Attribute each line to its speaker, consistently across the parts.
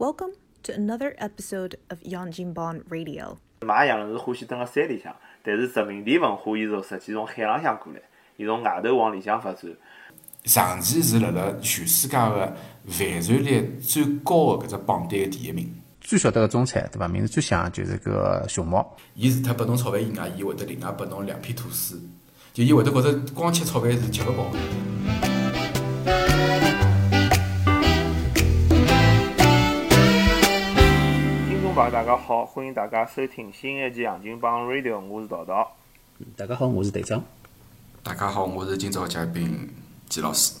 Speaker 1: Welcome to another episode of Yangjinban Radio.
Speaker 2: 马洋人是欢喜蹲辣山里向，但是殖民地文化伊从实际从海浪向过来，伊从外头往里向发展。
Speaker 3: 长期是辣辣全世界个犯罪率最高个搿只榜单个第一名。
Speaker 4: 最晓得个中餐，对伐？名字最响就是个熊猫。
Speaker 3: 伊除脱拨侬炒饭以外，伊会得另外拨侬两片吐司，就伊会得觉着光吃炒饭是吃勿饱
Speaker 2: 朋友，大家好，欢迎大家收听新一期《杨金帮 Radio》，我是桃桃。
Speaker 4: 大家好，我是队长。
Speaker 3: 大家好，我是今朝嘉宾季老师。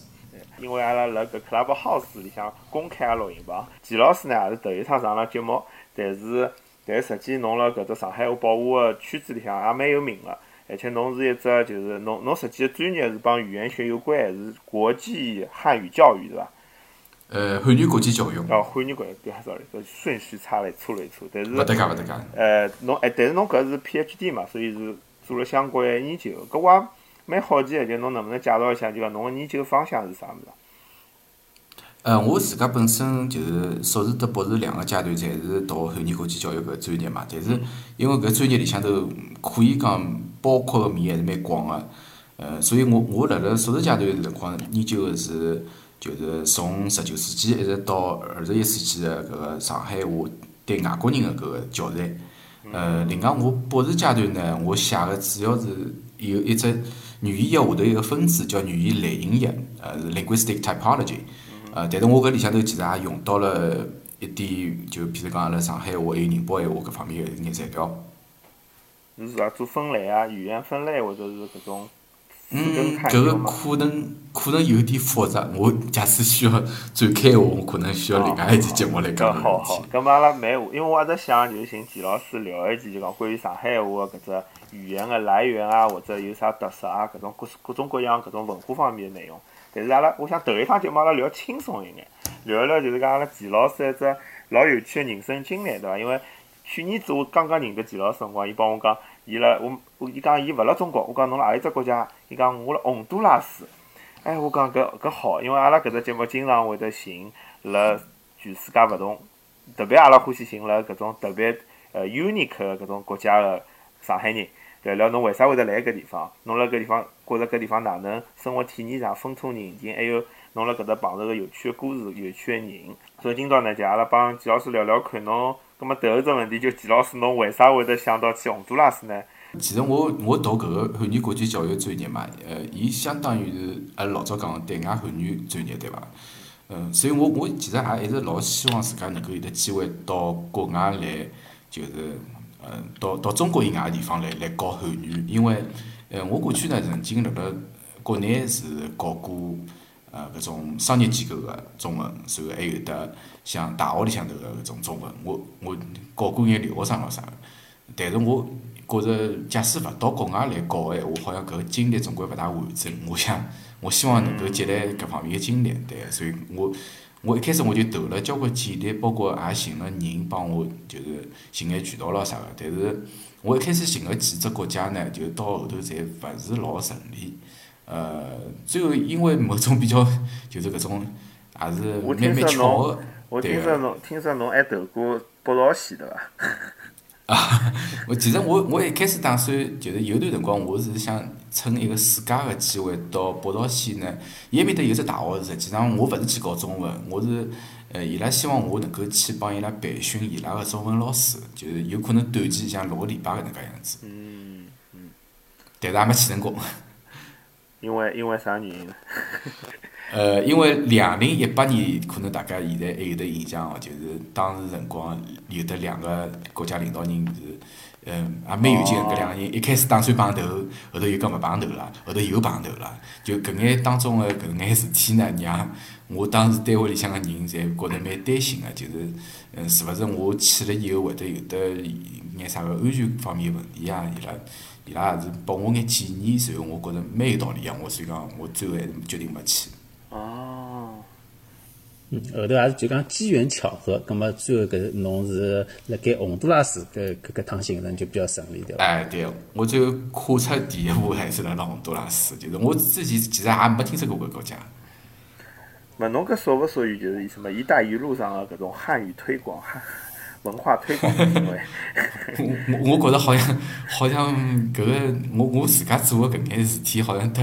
Speaker 2: 因为阿拉辣搿 Club House 里向公开录音棚，季老师呢也是头一趟上了节目，但是但实际侬辣搿只上海话保护个圈子里向也蛮有名个，而且侬是一只就是侬侬实际个专业是帮语言学有关，是国际汉语教育对伐？
Speaker 3: 呃，汉语国际教育。
Speaker 2: 哦，汉语国对，sorry，搿顺序差了错了一错，但是
Speaker 3: 勿得讲，勿得讲。
Speaker 2: 呃，侬哎，但是侬搿是 PhD 嘛，所以是做了相关个研究，搿我也蛮好奇个，就侬能不能介绍一下，就讲侬个研究方向是啥物事？
Speaker 3: 呃，我自家本身就是硕士和博士两个阶段，侪是读汉语国际教育搿专业嘛。但是因为搿专业里向头可以讲包括个面还是蛮广个，呃，所以我我辣辣硕士阶段辰光研究个是，就是从十九世纪一直到二十一世纪个搿个上海话对外国人个搿个教材。呃，另外我博士阶段呢，我写个主要是有一只语言学下头一个分支叫语言类型学，呃，是 linguistic typology。呃，但是我搿里向头其实也用到了一点，就譬如讲阿拉上海话还有宁波闲话搿方面个一眼材料。
Speaker 2: 是啥做分类啊？语言分类或者是搿种
Speaker 3: 嗯，搿个可能可能有点复杂。我假使需要展开话，我可能需要另外一期节目来讲
Speaker 2: 搿好好，搿么阿拉蛮，因为我一直想就是寻季老师聊一期，就讲关于上海话搿只语言个来源啊，或者有啥特色啊，搿种各各种各样搿种文化方面个内容。但是阿拉，我想头一趟节目阿拉聊轻松一眼，聊一聊就是讲阿拉季老师一只老有趣个人生经历，对伐？因为去年子我刚刚认得季老师辰光，伊帮我讲，伊辣我我伊讲伊勿辣中国，我讲侬辣何里只国家？伊讲我辣洪都拉斯。哎，我讲搿搿好，因为阿拉搿只节目经常会得寻辣全世界勿同，特别阿拉欢喜寻辣搿种特别呃 unique 个搿种国家个上海人。聊聊侬为啥会得来搿地方？侬辣搿地方觉着搿地方哪能生活体验上风土人情，还有侬辣搿搭碰着个有趣个故事、有趣个人。所以今朝呢，就阿拉帮季老师聊聊看侬。葛末头一只问题就季老师，侬为啥会得想到去洪都拉斯呢？
Speaker 3: 其实我我读搿个汉语国际教育专业嘛，呃，伊相当于是阿拉老早讲个对外汉语专业，对伐？嗯，所以我我其实也一直老希望自家能够有得机会到国外来，就是。嗯，到到中国以外个地方来来教汉语，因为，呃，我过去呢曾经辣辣国内是教过，呃，搿种商业机构个中文，然后还有得像大学里向头个搿种中文，我我教过眼留学生咾啥个。但是我觉着，假使勿到国外来教个闲话，好像搿个经历总归勿大完整。我想，我希望能够积累搿方面个经历，对，所以我。我一开始我就投了交关简历，包括也寻了人帮我，就是寻眼渠道咯啥个。但是我一开始寻个几只国家呢，就到后头侪勿是老顺利。呃，最后因为某种比较，就是搿种也是蛮蛮巧个。
Speaker 2: 我听说侬，听说侬还投过北朝鲜对伐？
Speaker 3: 啊，我其实我我一开始打算就是有段辰光，我是想趁一个暑假个机会到北朝鲜呢。伊埃面搭有只大学，实际上我勿是去教中文，我是呃伊拉希望我能够去帮伊拉培训伊拉个中文老师，就是有可能短期像六个礼拜搿能介样子。
Speaker 2: 嗯嗯。
Speaker 3: 但是也没去成功。
Speaker 2: 因为因为啥原因？
Speaker 3: 呃，因为两零一八年，可能大家现在还有得印象哦，就是当时辰光有得两个国家领导人是，嗯，也蛮有劲个。搿两个人一开始打算碰头，后头又讲勿碰头了，后头又碰头了。就搿眼当中个搿眼事体呢，让我当时单位里向个人侪觉着蛮担心个，就是，嗯，是勿是我去了以后会得有得眼啥个安全方面问题啊？伊拉伊拉也是拨我眼建议，然后我觉着蛮有道理个，我所以讲我最后还是决定没去。
Speaker 4: 哦嗯，后头也是就讲机缘巧合，葛末最后搿侬是辣盖洪都拉斯搿搿搿趟行程就比较顺利，对伐？
Speaker 3: 哎，对，我最后跨出第一步还是辣辣洪都拉斯，就是我之前其实也没听说过搿国家。
Speaker 2: 勿侬搿属勿属于就是什么“一带一路”上的搿种汉语推广、汉文化推广的行为？
Speaker 3: 我我觉得好像好像搿个我我自家做的搿眼事体，好像得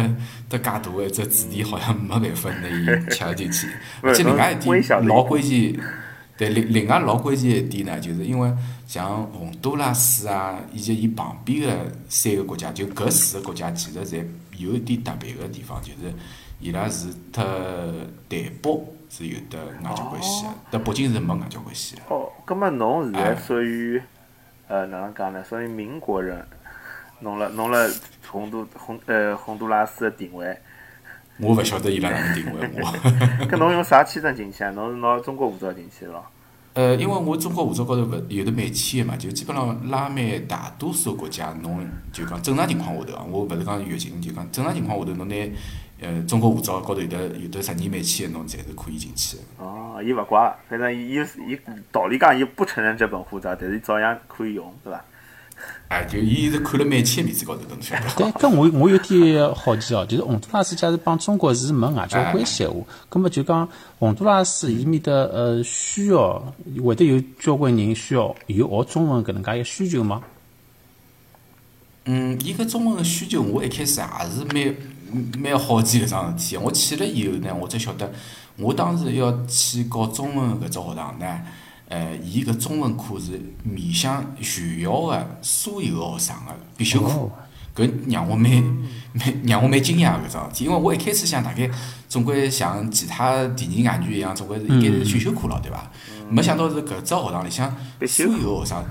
Speaker 3: 得介大个一只主题，好像没办法拿伊切进去。而且另外一点老关键，对另另外老关键一点呢，就是因为像洪都拉斯啊，以及伊旁边个三个国家，就搿四个国家其实侪有一点特别个地方，就是伊拉是特台北是有得外交关系个，但北京是没外交关系个。
Speaker 2: 哦，葛末侬现在
Speaker 3: 哎
Speaker 2: 属于呃哪能讲呢？属于民国人，侬了侬了洪都洪呃洪都拉斯的定位。
Speaker 3: 我勿晓得伊拉哪能定位我。
Speaker 2: 搿侬用啥签证进去啊？侬是拿中国护照进去的咯？
Speaker 3: 呃，因为我中国护照高头勿有的美签个嘛，就基本上拉美大多数国家，侬就讲正常情况下头啊，我勿是讲疫情，就讲正常情况下头，侬拿呃中国护照高头有的有的十年美签的，侬侪是可以进去个。
Speaker 2: 哦，伊勿怪，反正伊伊伊道理讲伊不承认这本护照，但是照样可以用，对伐？
Speaker 3: 哎，就伊是看了美签面子高头，侬晓得
Speaker 4: 对，
Speaker 3: 伐？
Speaker 4: 搿我我有点好奇哦，就是洪都拉斯假如帮中国是没外交关系闲话，葛么就讲洪都拉斯伊面搭呃需要会得有交关人需要有学中文搿能介一个需求吗？
Speaker 3: 嗯，伊搿中文个需求，我一开始也是蛮蛮好奇搿桩事体。我去了以后呢，我才晓得，我当时要去教中文搿只学堂呢，呃，伊搿中文课是面向全校个所有个学生个必修课
Speaker 4: 哦。
Speaker 3: 搿让我蛮蛮让我蛮惊讶搿桩事体，因为我一开始想大概总归像其他第二外语一样，总归是应该是选修课咯，对伐？没想到是搿只学堂里向所有个学生，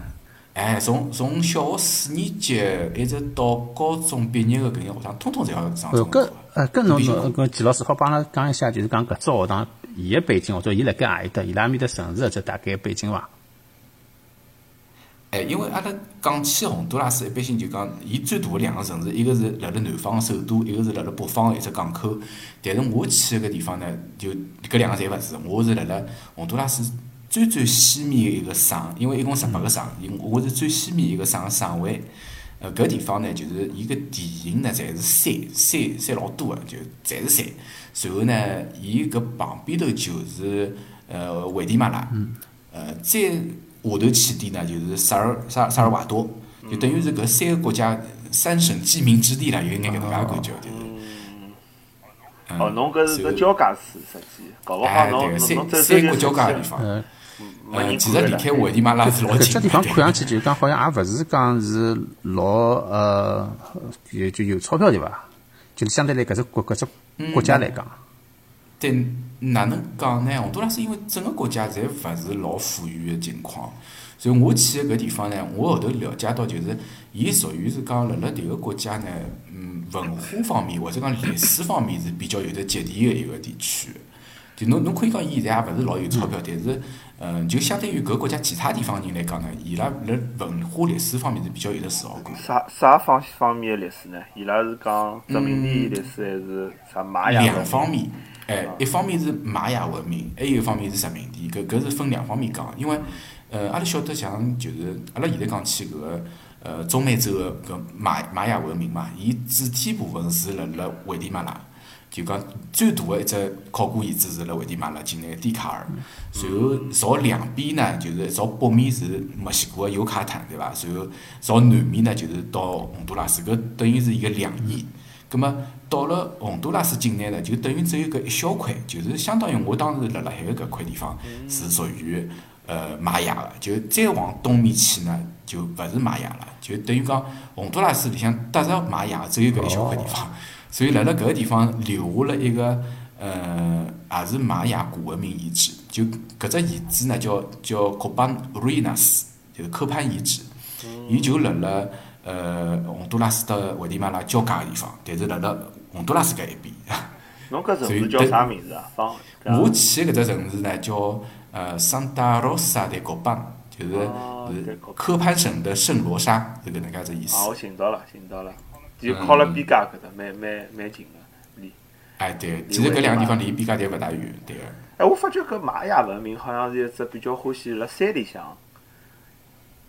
Speaker 3: 哎，从从小学四年级一直到高中毕业个搿眼学生，通通侪要上中文课。
Speaker 4: 呃搿侬侬搿季老师好帮阿拉讲一下，就是讲搿只学堂伊个背景，或者伊辣盖何里搭，伊拉面搭城市个只大概背景伐？
Speaker 3: 哎，因为阿拉讲起洪都拉斯，一般性就讲，伊最大个两个城市，一个是辣辣南方个首都，一个是辣辣北方的一只港口。但是我去的搿地方呢，就搿两个侪勿是，我是辣辣洪都拉斯最最西面的一个省，因为一共十八个省，因我是最西面一个省的省会。呃，搿地方呢，就是伊个地形呢，侪是山，山山老多个，就侪是山。随后呢，伊搿旁边头就是呃危地马拉，呃，再下头起点呢，就是萨尔萨萨尔瓦多，就等于是搿三个国家三省鸡鸣之地啦，有一眼搿能介感觉，就是。嗯
Speaker 2: 哦，侬搿是个交界处实际，搞勿好
Speaker 3: 哎，
Speaker 2: 侬
Speaker 3: 对，
Speaker 2: 侬侬
Speaker 3: 三
Speaker 2: 走
Speaker 3: 三国交界个地方。
Speaker 4: 呃，
Speaker 2: 没
Speaker 3: 呃，
Speaker 2: 人管了
Speaker 3: 其实离开危地马拉是老近的。
Speaker 4: 搿只地方看上去就讲好像也勿是讲是老呃，就就有钞票对伐？就是相对来搿只国搿只国家来讲，
Speaker 3: 对，哪能讲呢？洪都拉斯因为整个国家侪勿是老富裕个情况，所以我去个搿地方呢，我后头了解到就是，伊属于是讲辣辣迭个国家呢，嗯，文化方面或者讲历史方面是比较有得接地的一个地区。就侬侬可以讲，伊现在也勿是老有钞票，但是，嗯，就相对于搿国家其他地方人来讲呢，伊拉辣文化历史方面是比较有得自豪感。
Speaker 2: 啥啥方方面的历史呢？伊拉是讲殖民地历史还是啥玛雅文明？
Speaker 3: 两方面，哎，一方面是玛雅文明，还有一方面是殖民地，搿搿是分两方面讲。因为，呃，阿拉晓得像就是阿拉现在讲起搿个呃中美洲个搿玛玛雅文明嘛，伊主体部分是辣辣危地马拉。就讲最大的一只考古遗址是辣危地马拉境内的蒂卡尔，然后朝两边呢，就是朝北面是墨西哥的尤卡坦，对伐？然后朝南面呢，就是到洪都拉斯，搿等于是一个两翼。葛么到了洪都拉斯境内呢，就等于只有搿一小块，就是相当于我当时辣辣海个搿块地方是属于呃玛雅个，就再往东面去呢，就勿是玛雅了，就等于讲洪都拉斯里向搭着玛雅只有搿一小块地方，所以辣辣搿个地方留下了一个呃也是玛雅古文明遗址，就搿只遗址呢叫叫 Copan Ruinas，就是科潘遗址，伊就辣辣。呃，洪都拉斯和危地马拉交界个地方，但是辣辣洪都拉斯搿一边。
Speaker 2: 侬搿城市叫啥名字啊？方
Speaker 3: 我去的搿只城市呢，叫呃桑达罗萨的国邦，就是是科潘省的圣罗莎，是搿能介只意
Speaker 2: 啊，
Speaker 3: 思。
Speaker 2: 我寻到了，寻到了，就靠了边界搿搭，蛮蛮蛮近个。离
Speaker 3: 哎，对，其实搿两个地方离边界侪勿大远，对个。
Speaker 2: 哎，我发觉搿玛雅文明好像是一只比较欢喜辣山里向，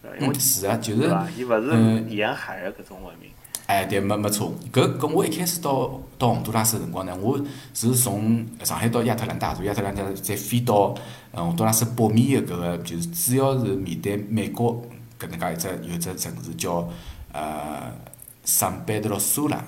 Speaker 2: 对因为
Speaker 3: 嗯，是啊，就是？
Speaker 2: 伊勿是
Speaker 3: 嗯
Speaker 2: 沿海个搿种文明。
Speaker 3: 哎，对，没没错。搿搿我一开始到到洪都拉斯个辰光呢，我是从上海到亚特兰大，从亚特兰大再飞到呃洪都拉斯北面个搿个，就是主要是面对美国搿能介一只有一只城市叫呃圣贝德罗苏拉，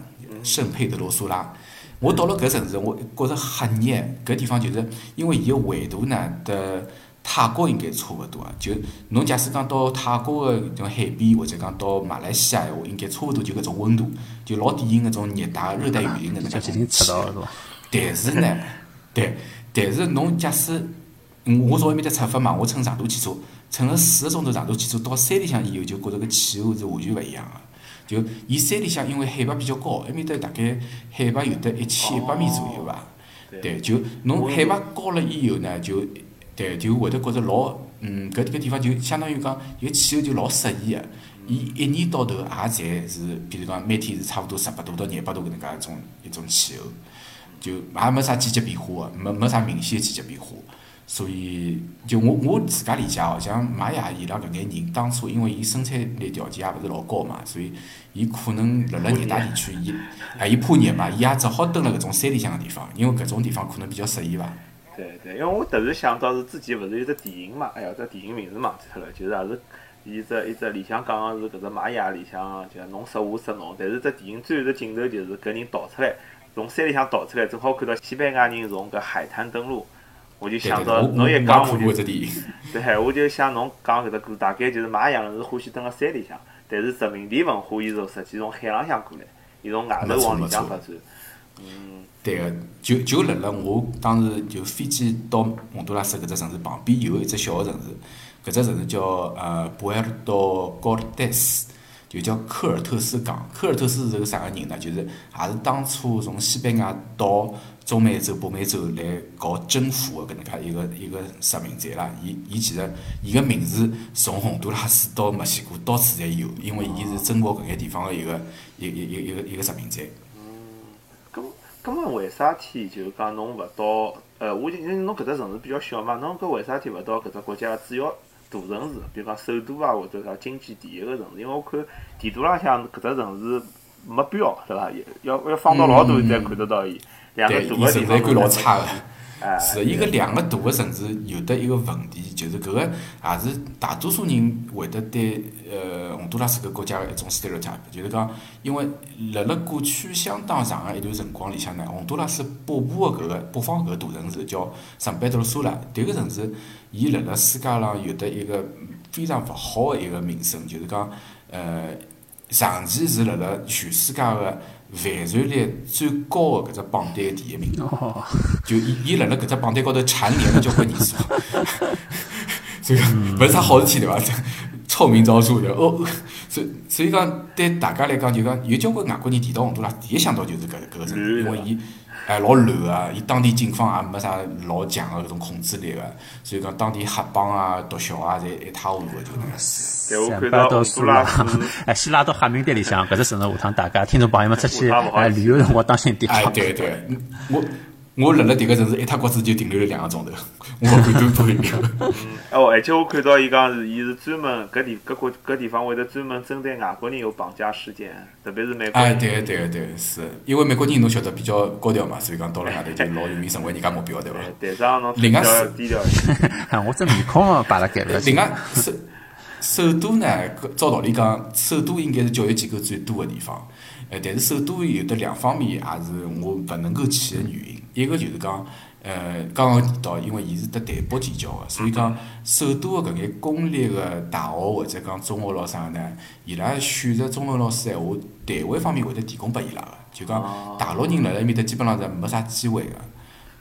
Speaker 3: 圣佩德罗苏拉。我到了搿城市，我觉着吓热。搿地方就是因为伊个纬度呢，得泰国应该差勿多啊。就侬假使讲到泰国个海边，或者讲到马来西亚闲话，应该差勿多就搿种温度，就老典型搿种热带热带雨林搿能介。但是呢，对，但是侬假使，我从埃面搭出发嘛，我乘长途汽车，乘了四个钟头长途汽车到山里向以后，就觉着搿气候是完全勿一样个。就伊山里向，因为海拔比较高，埃面搭大概海拔有得一千一百米左右伐？对，就侬海拔高了以后呢，就对，就会得觉着老，嗯，搿搿地方就相当于讲，伊气候就老适宜个。伊一年到头也侪是，比如讲每天是差勿多十八度到廿八度搿能介一种一种气候，就也没啥季节变化个，没没啥明显个季节变化。所以，就我我自家理解哦，像玛雅伊拉搿眼人，当初因为伊生产力条件也勿是老高嘛，所以伊可能辣辣热带地区，伊 啊伊怕热嘛，伊也只好蹲辣搿种山里向个地方，因为搿种地方可能比较适宜伐。
Speaker 2: 对对，因为我突然想到是之前勿是有只电影嘛，哎呀，只电影名字忘记脱了，就是也是伊只伊只里向讲个是搿只玛雅里向，就侬说我杀侬，但是只电影最后只镜头就是搿人逃出来，从山里向逃出来，正好看到西班牙人从搿海滩登陆。我就想到侬一讲，我就 对，我就想侬讲搿只故事，大概就是玛雅人是欢喜蹲辣山里向，但是殖民地文化伊从实际从海浪向过来，伊从外头往里向发展。嗯，
Speaker 3: 对个，就就辣辣我当时就飞机到洪都拉斯搿只城市旁边有一只小个城市，搿只城市叫呃博尔多高尔戴斯，就叫科尔特斯港。科尔特斯是个啥个人呢？就是也是当初从西班牙到。中美洲、北美洲来搞征服个搿能介一个一个殖民者啦，伊伊其实伊个名字从洪都拉斯到墨西哥到处侪有，因为伊是征服搿眼地方个一个一一一一个一个殖民者。
Speaker 2: 嗯，咁咁么为啥体就讲侬勿到？呃，我因为侬搿只城市比较小嘛，侬搿为啥体勿到搿只国家个主要大城市？比如讲首都啊，或者啥经济第一个城市？因为我看地图浪向搿只城市没标，对伐？要要放到老大才看得到伊。
Speaker 3: 对，伊存在感老差个，是伊个两个大个城市有得一个问题，就是搿个也是大多数人会得对呃洪都拉斯搿国家个一种 stereotype，就是讲，因为辣辣过去相当长个一段辰光里向呢，洪都拉斯北部个搿个北方搿个大城市叫圣贝德罗苏拉，迭个城市伊辣辣世界上有得一个非常勿好个一个名声，就是讲呃长期是辣辣全世界个。犯罪率最高的搿只榜单第一名，就伊伊辣辣搿只榜单高头蝉联了交关年数，所以勿是啥好事体对伐？臭名昭著的哦，所所以讲对大家来讲，就讲有交关外国人提到洪都拉，第一想到就是搿搿个城市，因为伊。哎，老乱啊！伊当地警方也没啥老强个搿种控制力个，所以讲当地黑帮啊、毒枭啊，侪一塌糊涂个就能
Speaker 2: 样。三八到苏拉，
Speaker 4: 哎，先拉到黑名单里向，搿只城市下趟大家听众朋友们出去哎旅游辰光当心点。
Speaker 3: 哎，对对，我。我辣辣迭个城市一塌骨子就停留了两个钟头，我看多多一遍。
Speaker 2: 嗯，哦，而且我看到伊讲是，伊是专门搿地搿国搿地方会得专门针对外国人有绑架事件，特别是美国。
Speaker 3: 哎，对对对，是因为美国人侬晓得比较高调嘛，所以讲到了外头就老容易成为人家目标，对伐？
Speaker 2: 对上侬
Speaker 3: 另外
Speaker 2: 是低调。
Speaker 4: 我这面孔摆辣盖了。
Speaker 3: 另外首首都呢，照道理讲，首都应该是教育机构最多个地方。呃，但是首都有的两方面也是我勿能够去个原因。一个就是讲，呃，刚刚提到，因为伊是得台北建交个，所以讲首都个搿眼公立个大学或者讲中学咾啥呢，伊拉选择中文老师闲话，台湾方面会得提供拨伊拉个，就讲大陆人辣辣埃面搭基本上是没啥机会个。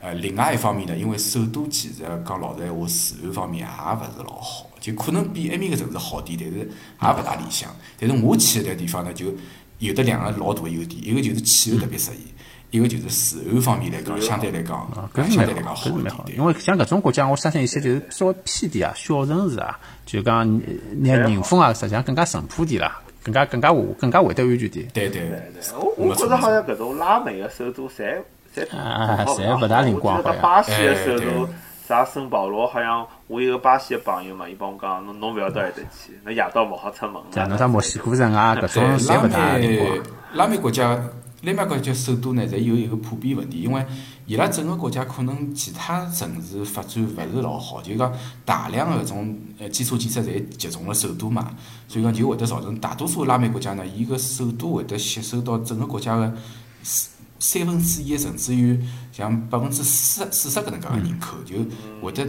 Speaker 3: 呃，另外一方面呢，因为首都其实讲老实闲话，治安方面也勿是老好，就可能比埃面个城市好点，但是也勿大理想。但是我去个迭地方呢，就有得两个老大个优点，一个就是气候特别适宜。一个就是治安方面来讲，相对来讲，相对来讲好一点。
Speaker 4: 因为像搿种国家，我相信一些就是稍微偏点啊，小城市啊，就讲拿人风啊，实际上更加淳朴点啦，更加更加会更加会得安全点。
Speaker 3: 对对
Speaker 2: 对，我我觉着好像搿种拉美的首都，侪侪
Speaker 4: 啊，侪勿大灵光好像。
Speaker 2: 巴西的首都啥圣保罗，好像我有个巴西的朋友嘛，伊帮我讲，侬侬勿要到埃搭去，那夜到勿好出门
Speaker 4: 对，
Speaker 2: 啊。
Speaker 4: 侬啥墨西哥城啊，搿，种侪
Speaker 3: 拉
Speaker 4: 勿大情
Speaker 3: 美
Speaker 4: 况。
Speaker 3: 拉美国家，拉美国家首都呢，侪有一个普遍问题，因为伊拉整个国家可能其他城市发展勿是老好，就讲大量的搿种呃基础建设侪集中了首都嘛，所以讲就会得造成大多数拉美国家呢，伊个首都会得吸收到整个国家个三三分之一，甚至于像百分之四四十搿能介个人口，就会得。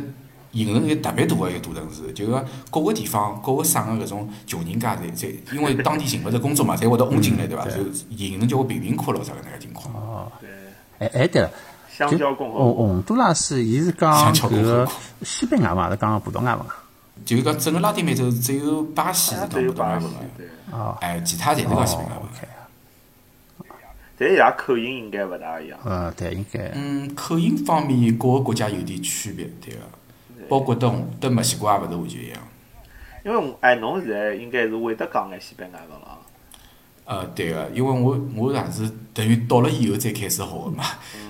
Speaker 3: 形成一个特别大个一个大城市，就是讲各个地方、各个省个搿种穷人家侪侪，因为当地寻勿着工作嘛，侪会得涌进来，对伐？就形成交关贫民窟咯啥搿能介情况。
Speaker 4: 哦，
Speaker 2: 对，
Speaker 4: 哎哎对了，就
Speaker 2: 香蕉共和
Speaker 4: 洪
Speaker 2: 国。
Speaker 4: 洪都拉斯，伊是讲
Speaker 3: 香蕉共
Speaker 4: 搿个
Speaker 3: 和国
Speaker 4: 西班牙嘛，是讲葡萄牙嘛？
Speaker 3: 就是讲整个拉丁美洲只有巴西是
Speaker 2: 啊，
Speaker 3: 讲葡萄牙文个，，
Speaker 2: 对。
Speaker 4: 哦
Speaker 3: 哎，其他侪是讲西班牙
Speaker 4: 哦
Speaker 3: 文。
Speaker 2: 但伊拉口音应该勿大一样。
Speaker 4: 呃，对，应该
Speaker 3: 嗯，口音方面各个国家有点区别，对个。包括到到墨西哥也勿是完全一样。
Speaker 2: 因为我哎，侬现在应该是会得讲眼西班牙文了。
Speaker 3: 呃，对个，因为我我也是等于到了以后再开始学个嘛。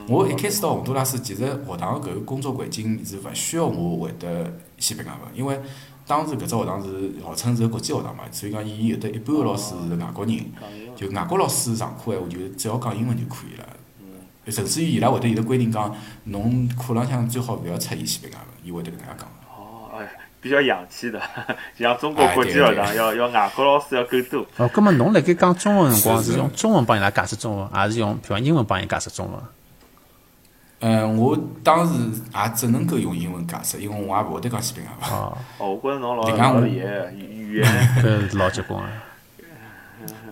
Speaker 3: 我一开始到洪都拉斯，其实学堂搿个工作环境是勿需要我会得西班牙文，因为当时搿只学堂是号称是个国际学堂嘛，所以讲伊有得一半个老师是外国人。就外国老师上课闲话就只要讲英文就可以了。甚至于伊拉会得有得规定讲，侬课浪向最好勿要出现西班牙文，伊会得搿能介讲。
Speaker 2: 哦，哎，比较洋气的，像中国国际学堂要要外国老师要够多。
Speaker 4: 哦，葛末侬辣盖讲中文辰光
Speaker 3: 是
Speaker 4: 用中文帮伊拉解释中文，还是用比方英文帮伊解释中文？
Speaker 3: 嗯，我当时也只能够用英文解释，因为我也勿会得讲西班牙文。
Speaker 4: 哦，
Speaker 2: 哦，我觉着侬老厉害的，语语言。
Speaker 4: 搿老结棍个。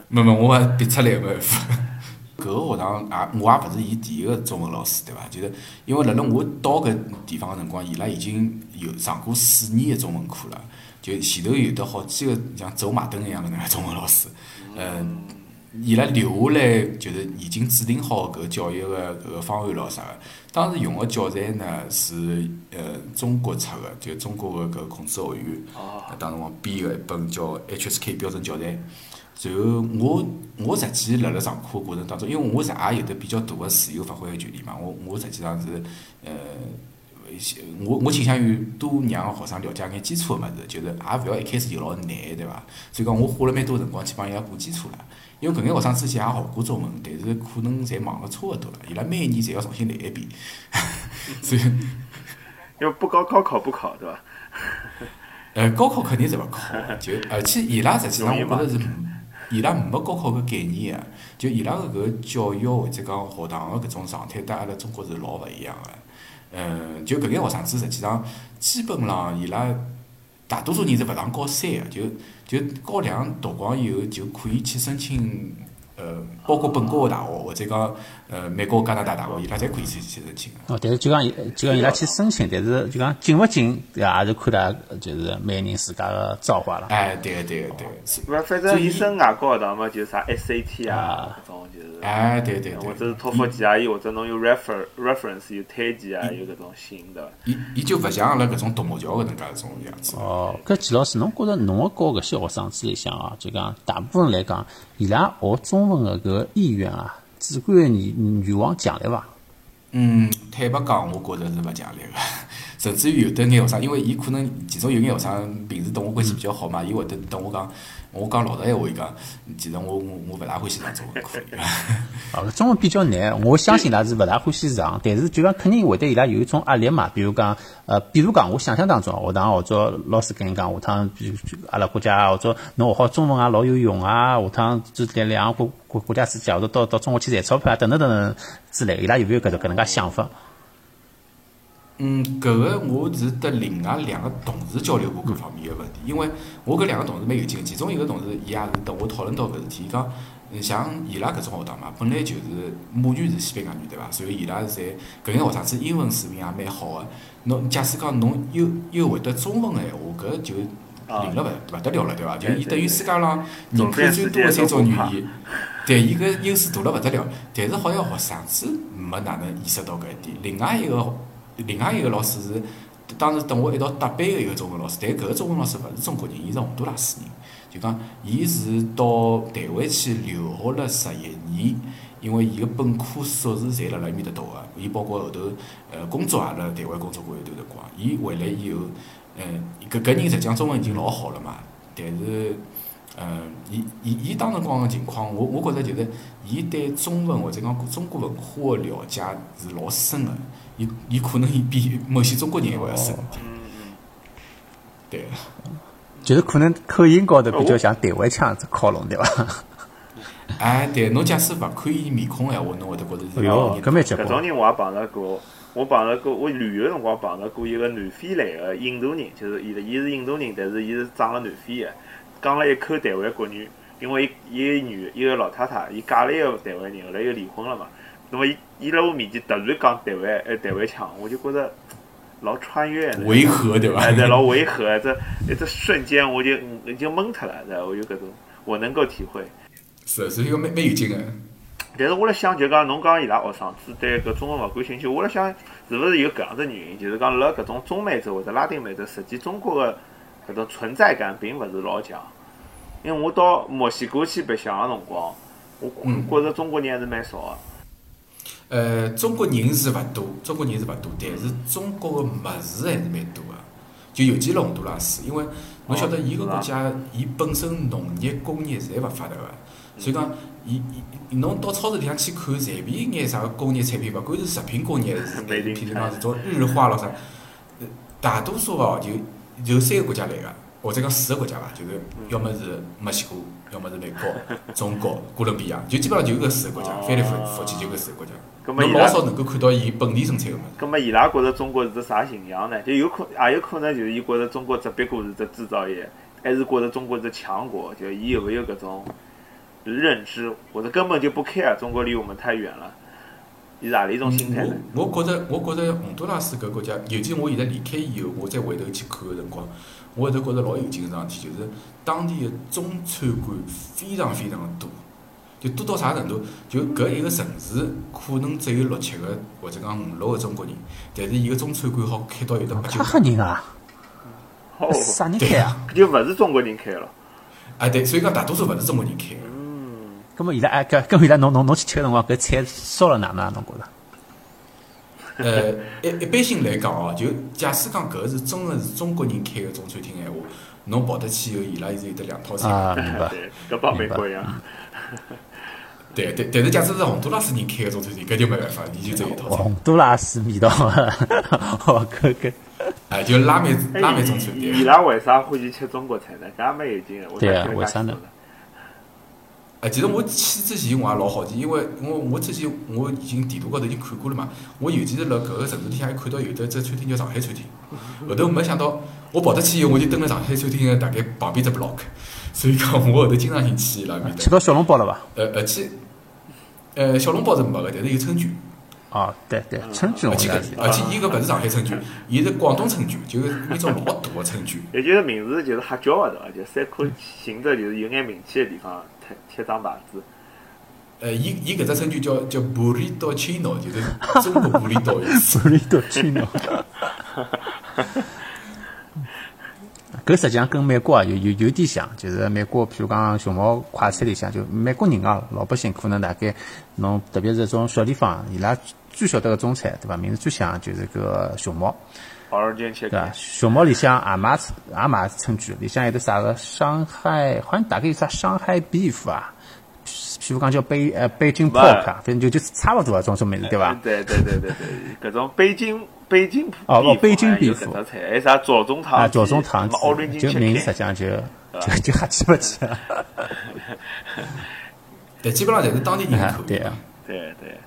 Speaker 3: 没没，我也逼出来没办法。搿个学堂也我也勿是伊第一个中文老师，对伐？就是因为辣辣我到搿地方个辰光，伊拉已经有上过四年个中文课了，就前头有得好几个像走马灯一样个那个中文老师，嗯，伊拉留下来就是已经制定好搿个教育个搿个方案咯啥个。当时用个教材呢是呃中国出个，就中国个搿个孔子学院。
Speaker 2: 哦，
Speaker 3: 当辰光编个一本叫 HSK 标准教材。然后我我实际辣辣上课过程当中，因为我实也有得比较大个自由发挥个权利嘛，我我实际上是呃，我我倾向于多让学生了解眼基础个物事，就是也勿要一开始就老难，对伐？所以讲我花了蛮多辰光去帮伊拉补基础了。因为搿眼学生之前也学过中文，但是可能侪忘个差勿多了，伊拉每一年侪要重新来一遍，所以。
Speaker 2: 因为不高考考不考，对伐？
Speaker 3: 呃，高考肯定是勿考的，就而且伊拉实际上我觉着是，伊拉没高考搿概念个，就伊拉个搿个教育或者讲学堂个搿种状态，跟阿拉中国是老勿一样个。嗯，就搿眼学生子实际上基本浪伊拉大多数人是勿上高三个，就就高两读光以后就可以去申请。呃，包括本国个大学或者讲呃美国、加拿大大学，伊拉侪可以去去申请个。
Speaker 4: 哦，但是就讲就讲伊拉去申请，但是就讲进勿进，对伐？也是看大就是每个人自家个造化了。
Speaker 3: 哎，对个对个对个，
Speaker 2: 反正伊升外国学堂嘛，就是啥 SAT 啊，搿种就是。
Speaker 3: 哎，对对对，
Speaker 2: 或者是托福 GRE，或者侬有 refer reference 有推荐啊，有搿种新的。
Speaker 3: 伊伊就勿像阿拉搿种独木桥搿能介种样子。
Speaker 4: 哦，搿季老师，侬觉着侬个教搿些学生子里向啊，就讲大部分来讲，伊拉学中文个搿个意愿啊，主观个愿愿望强烈伐？
Speaker 3: 嗯，坦白讲，我觉着是勿强烈个，甚至于有的眼学生，因为伊可能其中有眼学生平时同我关系比较好嘛，伊会得等我讲，我讲老实闲话，伊讲，其实我我我勿大欢喜上中文课，伊讲
Speaker 4: 哦，中文比较难，我相信伊拉是勿大欢喜上，但是就讲肯定会对伊拉有一种压力嘛。比如讲，呃，比如讲，我想象当中，学堂或者老师跟伊讲，下趟比如阿拉国家或者侬学好中文啊，老有用啊，下趟就两两个国国国家之间，或者到到中国去赚钞票啊，等等等等之类，伊拉有没有搿种搿能介想法？
Speaker 3: 嗯，搿个我是得另外两个同事交流过搿方面个问题，因为我搿两个同事蛮有劲，其中一个同事伊也是得我讨论到搿事体，伊讲，嗯像伊拉搿种学堂嘛，本来就是母语是西班牙语对伐？所以伊拉侪搿眼学生子英文水平也蛮好个。侬假使讲侬又又会得中文个闲话，搿就灵了勿勿得了了对伐？就伊等于世界上人口最多个三种语言，对伊搿优势大了勿得了。但是好像学生子没哪能意识到搿一点。另外一个另外一个老师是当时等我一道搭班个一个中文老师，但搿个中文老师勿是中国人，伊是洪都拉斯人。就讲，伊是到台湾去留学了十一年，因为伊个本科硕士侪辣辣埃面搭读个，伊包括后头呃工作也辣台湾工作过一段辰光。伊回来以后，嗯，搿搿人实际上中文已经老好了嘛，但是，嗯，伊伊伊当辰光个情况，我我觉着就是伊对中文或者讲中国文化个了解是老深个，伊伊可能伊比某些中国人还要深。
Speaker 2: 嗯
Speaker 3: 对。
Speaker 4: 就是可能口音高头比较像台湾腔子靠拢，对伐？
Speaker 3: 哎，对，侬假使勿看伊面孔闲话，侬会得觉着是
Speaker 4: 搿蛮结棍。
Speaker 2: 搿种人我也碰着过，我碰着过，我旅游辰光碰着过一个南非来个印度人，就是伊伊是印度人，但是伊是长了南非个，讲了一口台湾国语，因为伊伊个女一个老太太，伊嫁了一个台湾人，后来又离婚了嘛，那么伊伊辣我面前突然讲台湾呃台湾腔，我就觉着老穿越的，
Speaker 3: 违和对伐？
Speaker 2: 哎，对，老违和，这这瞬间我就已经懵脱了，对，我就搿种我能够体会。
Speaker 3: 是，是一个蛮蛮有劲个。
Speaker 2: 但是我辣想，就讲侬讲伊拉学生子对搿中文勿感兴趣，我辣想是勿是有搿样子原因？就是讲辣搿种中美洲或者拉丁美洲，实际中国个搿种存在感并勿是老强。因为我到墨西哥去白相个辰光，我
Speaker 3: 嗯
Speaker 2: 觉着中国人还是蛮少个。
Speaker 3: 呃，中国人是勿多，中国人是勿多，但是中国个物事还是蛮多个。就尤其是洪都拉斯，因为侬晓得伊个国家，伊本身农业、工业侪勿发达个，所以讲，伊伊侬到超市里向去看，随便一眼啥个工业产品，勿管是食品工业，是
Speaker 2: 没人
Speaker 3: 譬如讲是种日化咯啥，呃大多数哦就就三个国家来个，或者讲四个国家伐，就是要么是墨西哥，要么是美国、中国、哥伦比亚，就基本上就搿四个国家，翻来覆覆去就搿四个国家。侬
Speaker 2: 葛末伊拉，
Speaker 3: 老少能够看到伊本地生产个物事。
Speaker 2: 葛末伊拉觉着中国是只啥形象呢？就有可也有可能就是伊觉着中国只别过是只制造业，还是觉着中国是强国？就伊有没有搿种认知，或者根本就不 care 中国离我们太远了？伊是何里一种心态呢？
Speaker 3: 我我觉着，我觉着洪都拉斯搿国家，尤其我现在离开以后，我再回头去看个辰光，我会头觉着老有劲个桩事体，就是当地个中餐馆非常非常个多，就多到啥程度？就搿一个城市可能只有六七个或者讲五六个中国人，但是伊个中餐馆好开到有得八九。
Speaker 4: 吓人啊！
Speaker 2: 哦，
Speaker 4: 啥人开啊？
Speaker 2: 就勿是中国人开了。
Speaker 3: 啊，对，所以讲大多数勿是中国人开个。
Speaker 2: 嗯，
Speaker 4: 咁么伊拉哎，搿咁伊拉侬侬侬去吃个辰光，搿菜烧了哪能啊？侬觉着？
Speaker 3: 呃，一一般性来讲哦，就假使讲搿是真个是中国人开个中餐厅闲话，侬跑得去以后，伊拉是有得两套菜。
Speaker 4: 啊，明白。
Speaker 2: 对，搿帮美国一样。
Speaker 3: 对对，但是假使是洪都拉斯人开个中餐厅，搿就没办法，伊就只有一套菜。
Speaker 4: 洪都拉斯味道，哦，搿搿
Speaker 3: 哎，就拉面
Speaker 2: 哎
Speaker 3: 拉面中餐
Speaker 2: 厅伊。拉为啥欢喜吃中国菜呢？搿也蛮有劲个。
Speaker 4: 对啊
Speaker 2: 啊，
Speaker 4: 为啥呢？
Speaker 3: 哎，其实我去之前我也老好奇，因为我我之前我已经地图高头已经看过了嘛，我尤其是辣搿个城市里向还看到有得只餐厅叫上海餐厅，后头没想到我跑得去以后，我就蹲辣上海餐厅个大概旁边只 block，所以讲我后头经常性去伊拉面搭。
Speaker 4: 吃到小笼包了伐？
Speaker 3: 呃而且，呃小笼包是没个，但是有春卷。
Speaker 4: 哦，对对，春卷我
Speaker 3: 而且搿
Speaker 4: 了解。
Speaker 3: 而且伊搿勿是上海春卷，伊是广东春卷，就是那种老大个春卷。
Speaker 2: 也就是名字就是瞎叫个对伐？就三颗寻着就是有眼名气个地方贴贴张牌子。
Speaker 3: 呃，伊伊搿只称就叫叫 burrito chino，就是中国 burrito 意思。
Speaker 4: 布里多去喏。搿实际上跟美国啊有有有点像，就是美国，譬如讲熊猫快餐里向，就美国人啊，老百姓可能大概侬特别是这种小地方，伊拉最晓得个中餐，对伐？名字最响就是个熊猫，
Speaker 2: 华尔？
Speaker 4: 熊猫里向也卖也卖春卷，里向有得啥个上海，好像大概有啥上海 beef 啊，譬如讲叫北呃北京 pork 啊，反正就就差勿多啊，种种名字，对伐？
Speaker 2: 对对对对对，搿种北京北京
Speaker 4: 哦哦北京
Speaker 2: 好像有
Speaker 4: beef
Speaker 2: 搿只菜，还有啥左宗棠
Speaker 4: 啊，
Speaker 2: 鸡
Speaker 4: 左宗棠就名字实际上就就就瞎记不起了。
Speaker 3: 但基本上侪是当地人口，
Speaker 4: 啊对啊，
Speaker 2: 对对，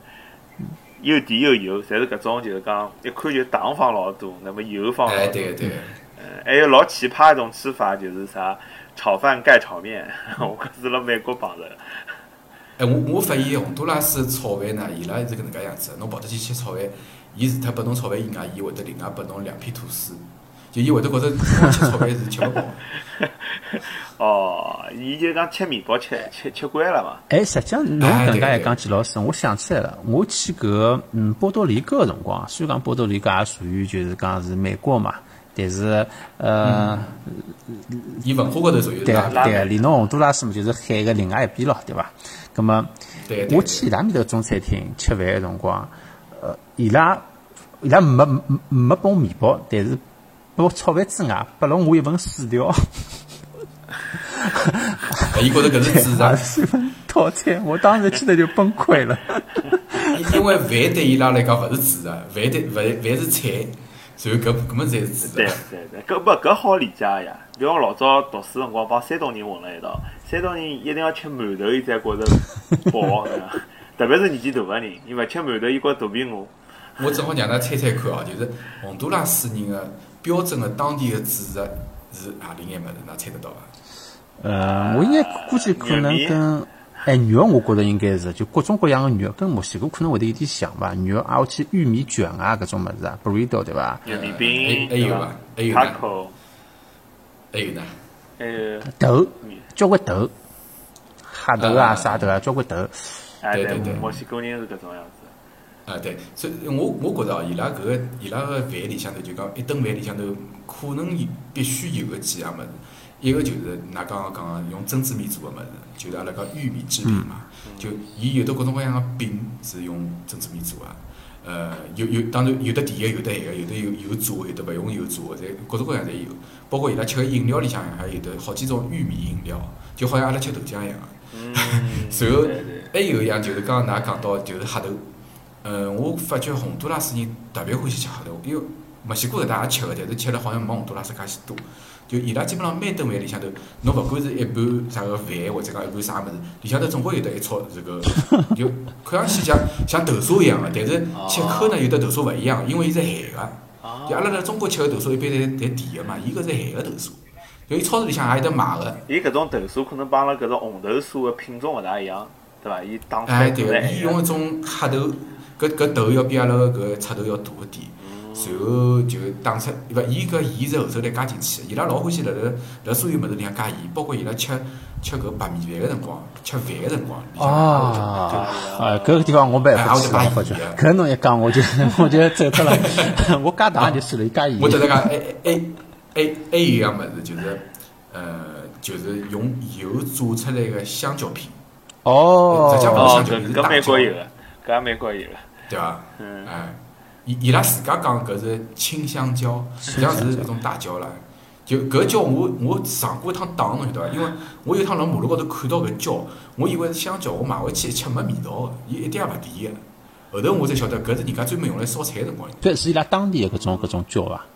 Speaker 2: 又甜又油，侪是搿种就是讲一看就糖放老多，那么油放老
Speaker 3: 哎，
Speaker 2: 多。
Speaker 3: 对个对。
Speaker 2: 嗯，还有老奇葩一种吃法，就是啥炒饭盖炒面，我搿是辣美国碰着的。
Speaker 3: 哎，我我发现洪都拉斯炒饭呢，伊拉是搿能介样子的。侬跑得去吃炒饭，伊除脱拨侬炒饭以外，伊会得另外拨侬两片吐司，就伊会得觉着光吃炒饭是吃勿饱的。
Speaker 2: 哦，伊就讲吃面包吃吃吃惯了嘛。
Speaker 4: 哎，实际上侬搿能介一讲，季老师，我想起来了，我去搿个嗯波多黎各个辰光，虽然讲波多黎各也属于就是讲是美国嘛，但是呃，
Speaker 3: 伊文化高头属于
Speaker 4: 对
Speaker 3: 拉
Speaker 4: 个对个，连侬洪都拉斯嘛，就是海个另外一边咯，对伐？葛么，我去伊拉面头中餐厅吃饭个辰光，呃，伊拉伊拉没没没拨我面包，但是拨我炒饭之外，拨了我一份薯条，
Speaker 3: 伊觉着搿是自然，
Speaker 4: 也是份套餐，我当时记得就崩溃了。
Speaker 3: 因为饭对伊拉来讲勿是主食，饭对饭饭是菜，所以搿搿么才是主
Speaker 2: 对
Speaker 3: 食。
Speaker 2: 对对，搿不搿好理解个呀。比如我老早读书辰光帮山东人混辣一道，山东人一定要吃馒头，伊才觉着饱？特别是年纪大个人，伊勿吃馒头，伊觉着肚皮饿。
Speaker 3: 我正好让㑚猜猜看哦，就是洪都拉斯人个标准个当地个主食是何里眼物事？㑚猜得到伐？
Speaker 4: 呃，我应该估计可能跟哎肉，我觉着应该是就各种各样的肉，跟墨西哥可能会得有点像吧。肉啊，我去玉米卷啊，搿种物事啊，burrito 对伐？
Speaker 2: 玉米
Speaker 3: 还
Speaker 2: 饼，
Speaker 3: 还有伐？还有呢还有呢？
Speaker 2: 还有
Speaker 4: 豆，交关豆，黑豆啊、
Speaker 3: 啊
Speaker 4: 啥豆啊，交关豆。
Speaker 2: 哎
Speaker 3: 对对对
Speaker 2: 墨西哥人是搿种样子。
Speaker 3: 啊，对，所以我我觉着哦，伊拉搿个伊拉个饭里向头，就讲一顿饭里向头，可能有必须有个几样物事，一个就是㑚刚刚讲个用珍珠米做个物事，就是阿拉讲玉米制品嘛，就伊有的各种各样个饼是用珍珠米做个。呃，有有，当然有的甜个，有的咸个，有的有有做的，有的勿用油做个，侪各种各样侪有。包括伊拉吃个饮料里向还有的好几种玉米饮料，就好像阿拉吃豆浆一样个。
Speaker 2: 嗯，
Speaker 3: 随后还有一样就是刚刚㑚讲到就是黑豆，嗯，我发觉洪都拉斯人特别欢喜吃黑豆，因为墨西哥搿搭也吃个，但是吃了好像没洪都拉斯介许多。就伊拉基本上每顿饭里向头，侬勿管是一盘啥个饭，或者讲一盘啥物事，里向头总归有得一撮这个，就看上去像像豆沙一样个，但是吃口呢有得豆沙勿一样，因为伊是咸个。就阿拉辣中国吃个豆沙一般侪侪甜个嘛，伊搿是咸个豆沙。就伊超市里向也有得卖个。
Speaker 2: 伊搿种豆沙可能帮阿拉搿种红豆沙个品种勿大一样，对伐？伊打出
Speaker 3: 哎，
Speaker 2: 来
Speaker 3: 对个，伊用一种黑豆，搿搿头要比阿拉个搿赤豆要大一点，然后就打出，勿，伊搿盐是后头来加进去的。伊拉老欢喜辣辣辣所有物事里向加盐，包括伊拉吃吃搿白米饭个辰光，吃饭个辰光，里向
Speaker 4: 哦，啊，搿个地方我没办法去了，我发觉。搿侬一讲，我就 我就走脱了。我加糖就算了，伊加盐。
Speaker 3: 我得来讲，还还还还有一样物事，就是呃，就是用油做出来个香蕉片，
Speaker 4: 哦，
Speaker 3: 浙江
Speaker 2: 哦，
Speaker 3: 香蕉是大
Speaker 2: 搿搿美国
Speaker 3: 椒
Speaker 2: 有个，搿也美国有个。
Speaker 3: 对伐？
Speaker 2: 嗯
Speaker 3: 哎，伊伊拉自家讲搿是青香蕉，实际上是搿种大蕉啦。就搿蕉我我上过一趟当，侬晓得伐？因为我有一趟辣马路高头看到搿蕉，我以为是香蕉，我买回去一吃没味道个，伊一点也勿甜个。后头我才晓得搿是人家专门用来烧菜个辰光用。
Speaker 4: 搿是伊拉当地个搿种搿种蕉伐？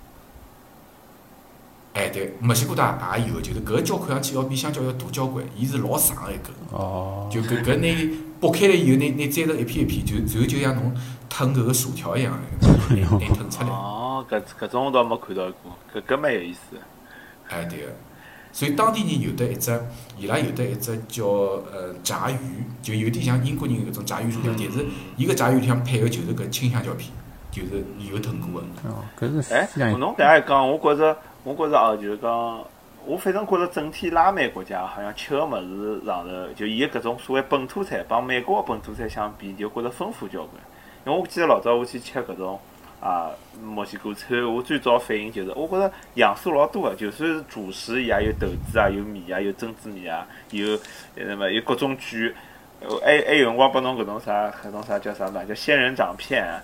Speaker 3: 哎，对，墨西哥大也有个，就是搿个蕉看上去要比香蕉要大交关，伊是老长个一根。
Speaker 4: 哦，
Speaker 3: 就搿搿拿剥开了以后，拿拿摘成一片一片，就然后就像侬吞搿个薯条一样，拿拿吞出来。
Speaker 2: 哦，搿搿种我倒没看到过，搿搿蛮有意思的。
Speaker 3: 哎，对个。所以当地人有的一只，伊拉有的一只叫呃炸鱼，就有点像英国人搿种炸鱼薯条，但是伊个炸鱼里向配个就是搿青香蕉片，就是油吞过个。
Speaker 4: 哦，搿是
Speaker 2: 哎侬搿样一讲，我觉着，我觉着哦，就是讲，我反正觉着整体拉美国家好像吃个物事上头，就伊个搿种所谓本土菜，帮美国个本土菜相比，就觉着丰富交关。因为我记得老早我去吃搿种啊墨西哥餐，我最早反应就是，我觉着样数老多个，就算是主食，伊也有豆子啊，有米啊，有珍珠米啊，有那么有各种卷，呃还还有辰光拨侬搿种啥搿种啥叫啥嘛，叫仙人掌片啊。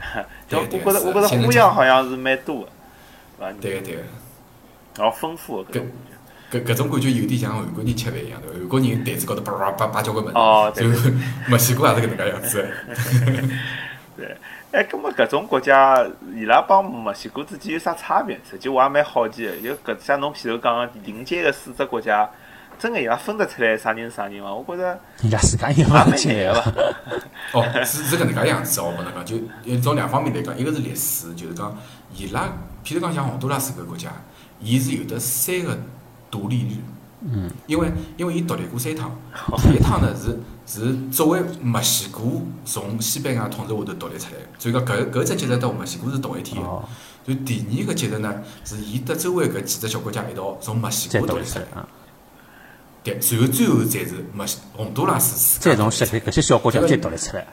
Speaker 2: 就我
Speaker 3: 对对
Speaker 2: 觉着我觉着花样好像是蛮多个，对伐？
Speaker 3: 对个对个。
Speaker 2: 老丰富个搿种感觉。
Speaker 3: 搿搿种感觉有点像韩国人吃饭一样的，韩国人台子高头叭叭叭叭交关物事，
Speaker 2: 哦对
Speaker 3: 然后墨西哥也是搿能介样子。
Speaker 2: 对，哎，搿么搿种国家，伊拉帮墨西哥之间有啥差别？实际我也蛮好奇个。就搿像侬前头讲个临界个四只国家，真个伊拉分得出来啥人是啥人伐？我觉着
Speaker 4: 伊拉自家也
Speaker 2: 也蛮
Speaker 4: 勿进
Speaker 2: 难个
Speaker 4: 来。
Speaker 2: 伐。
Speaker 3: 哦，是是搿能介样子哦，我跟侬讲，就呃从两方面来讲，一个是历史，就是讲伊拉，譬如讲像洪都拉斯搿个国家，伊是有得三个独立日。
Speaker 4: 嗯。
Speaker 3: 因为因为伊独立过三趟，第一趟呢是是作为墨西哥从西班牙统治下头独立出来，所以讲搿搿只节日到墨西哥是同一天
Speaker 4: 哦
Speaker 3: 个。就第二个节日呢，是伊搭周围搿几只小国家一道从墨西哥独立出来！对，然后最后才是墨西洪都拉斯自家
Speaker 4: 再从搿些小国家再独立出来。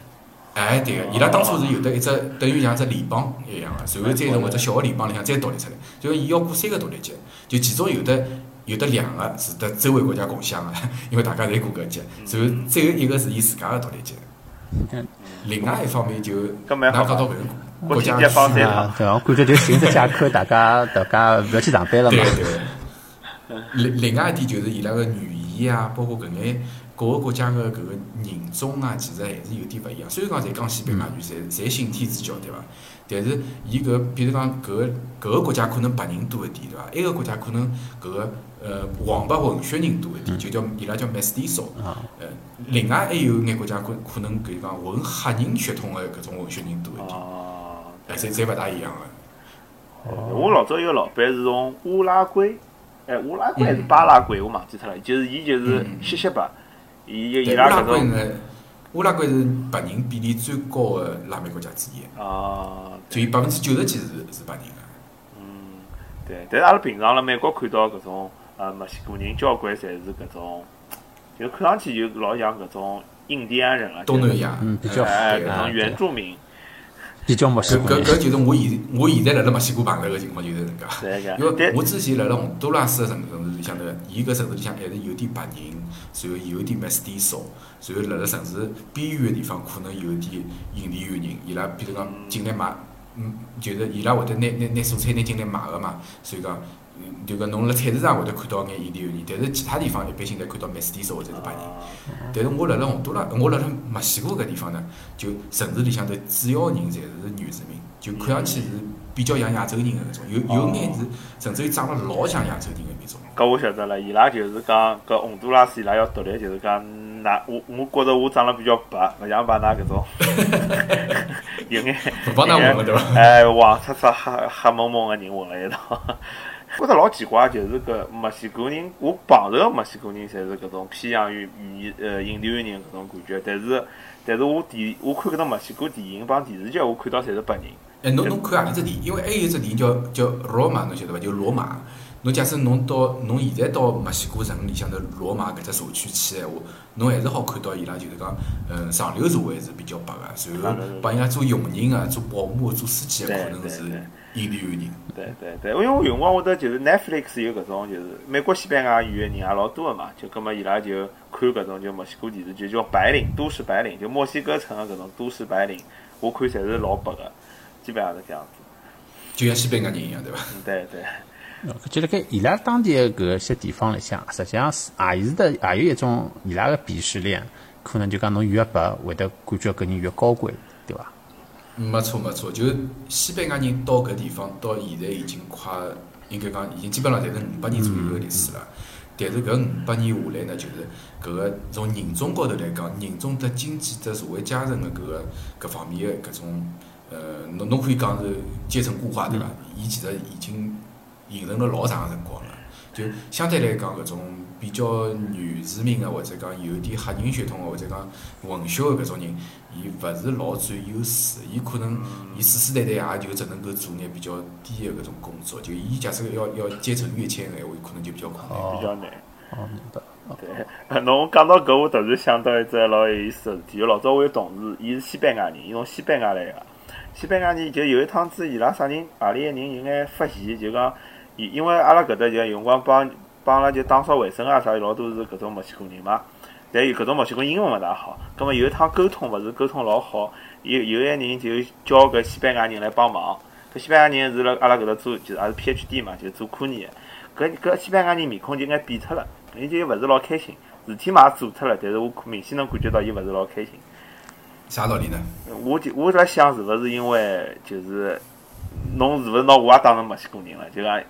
Speaker 3: 哎，对个，伊拉当初是有得一只等于像只联邦一样个，随后再从搿只小个联邦里向再独立出来，就伊要过三个独立节，就其中有的有的两个是得周围国家共享个，因为大家侪过搿节，然后最后一个是伊自家个独立节。另外一方面就，哪讲到搿个国家
Speaker 2: 方式
Speaker 4: 啊，对，我感觉就寻只借口，大家大家勿要去上班了嘛。
Speaker 3: 对对。另另外一点就是伊拉个语言啊，包括搿眼各个国家个搿个人种啊，其实还是有点勿一样。虽然讲侪讲西班牙语，侪侪信天主教，对伐？但是伊搿，比如讲搿个搿个国家可能白人多一点，对伐？埃个国家可能搿个呃黄白混血人多一点，就叫伊拉叫 mestizo。呃，另外还有眼国家可可能搿讲混黑人血统个搿种混血人多一点。哦。哎，侪侪勿大一样
Speaker 2: 个。我老早一个老板是从乌拉圭。哎，乌拉圭还是巴拉圭，我忘记脱了。就是伊就是西西白，伊伊拉搿种。
Speaker 3: 乌拉圭是白人比例最高的拉美国家之一。
Speaker 2: 哦。
Speaker 3: 就有百分之九十几是是白人个。
Speaker 2: 嗯，对。但是阿拉平常辣美国看到搿种呃墨西哥人，交关侪是搿种，就看上去就老像搿种印第安人啊。
Speaker 3: 东南亚。
Speaker 4: 嗯，比较。
Speaker 2: 哎，搿种原住民。
Speaker 4: 比较墨西
Speaker 3: 哥。搿搿就是我现我现在辣辣墨西哥碰到个情况就是搿介。因为我之前辣辣洪都拉斯个城城市里向头，伊搿城市里向还是有点白人，然后有点 mestizo，然后辣辣城市边缘个地方可能有点印第安人，伊拉比如讲进来买，嗯，就是伊拉会得拿拿拿蔬菜拿进来卖个嘛，所以讲。就讲侬辣菜市场会得看到眼印第安人，但是其他地方一般性侪看到 mestizo 或者是白人。但是我辣辣洪都拉，我辣辣墨西哥搿地方呢，就城市里向头主要人侪是原住民，就看上去是比较像亚洲人个搿种，有有眼是甚至于长了老像亚洲人个那种。
Speaker 2: 搿我晓得了，伊拉就是讲搿洪都拉斯伊拉要独立，就是讲㑚我我觉着我长了比较白，勿像把㑚搿种 有眼
Speaker 3: 帮㑚混了对伐？
Speaker 2: 哎，黄擦擦黑黑蒙蒙个人混辣一道。觉着老奇怪，就是搿墨西哥人，我碰着个墨西哥人，侪是搿种偏向于语呃印第安人搿种感觉。但是，但是我电我看搿种墨西哥电影帮电视剧，我看到侪是白人。
Speaker 3: 哎，侬侬看何里只电影？因为还有一只电影叫叫罗马，侬晓得伐？就罗马。侬假使侬到侬现在到墨西哥城里向头罗马搿只社区去闲话，侬还是好看到伊拉就是讲，嗯，上流社会是比较白个，然后帮伊拉做佣人个、做保姆、做司机个，可能是印第安人。
Speaker 2: 对对对，因为我用光我得就是 Netflix 有搿种就是美国西班牙语个人也老多个嘛，就葛末伊拉就看搿种就墨西哥电视剧，叫白领都市白领，就墨西哥城个搿种都市白领，我看侪是老白个，基本上是搿样子。
Speaker 3: 就像西班牙人一样，对伐？
Speaker 2: 对对。
Speaker 4: 就辣盖伊拉当地个搿些地方里向，实际上是也是的，也有一种伊拉个鄙视链，可能就讲侬越白，会得感觉搿人越高贵？
Speaker 3: 没错没错，就西班牙人到搿地方到现在已经快，应该讲已经基本上侪是五百年左右个历史了。但是搿五百年下来呢，就是搿个从人种高头来讲，人种的经济的社会阶层的搿个搿方面的搿种，呃，侬侬可以讲是阶层固化，对伐？伊其实已经。形成了老长个辰光了，就相对来讲，搿种比较原住民个，或者讲有点黑人血统个，或者讲混血个搿种人，伊勿是老占优势，伊可能伊世世代代也就只能够做眼比较低个搿种工作，就伊假设要要阶层跃迁个闲话，可能就比较困难，
Speaker 2: 比较难。
Speaker 4: 哦，明白。
Speaker 2: 对，侬讲到搿，我突然想到一只老有意思个事体，就老早我有同事，伊是西班牙人，伊从西班牙来个，西班牙人就有一趟子伊拉啥人，何里个人有眼发现，就讲。因因为阿拉搿搭就有辰光帮帮阿拉就打扫卫生啊啥，老多是搿种墨西哥人嘛。但有搿种墨西哥英文勿大好，葛末有一趟沟通勿是沟通老好，有有一个人就叫搿西班牙人来帮忙。搿西班牙人是辣阿拉搿搭做，就是也是 PhD 嘛，就做科研个。搿搿西班牙人面孔就眼变脱了，伊就勿是老开心，事体嘛也做脱了，但是我明显能感觉到伊勿是老开心。
Speaker 3: 啥道理呢？
Speaker 2: 我就我辣想，是勿是因为就是侬是勿是拿我也当成墨西哥人了？就讲。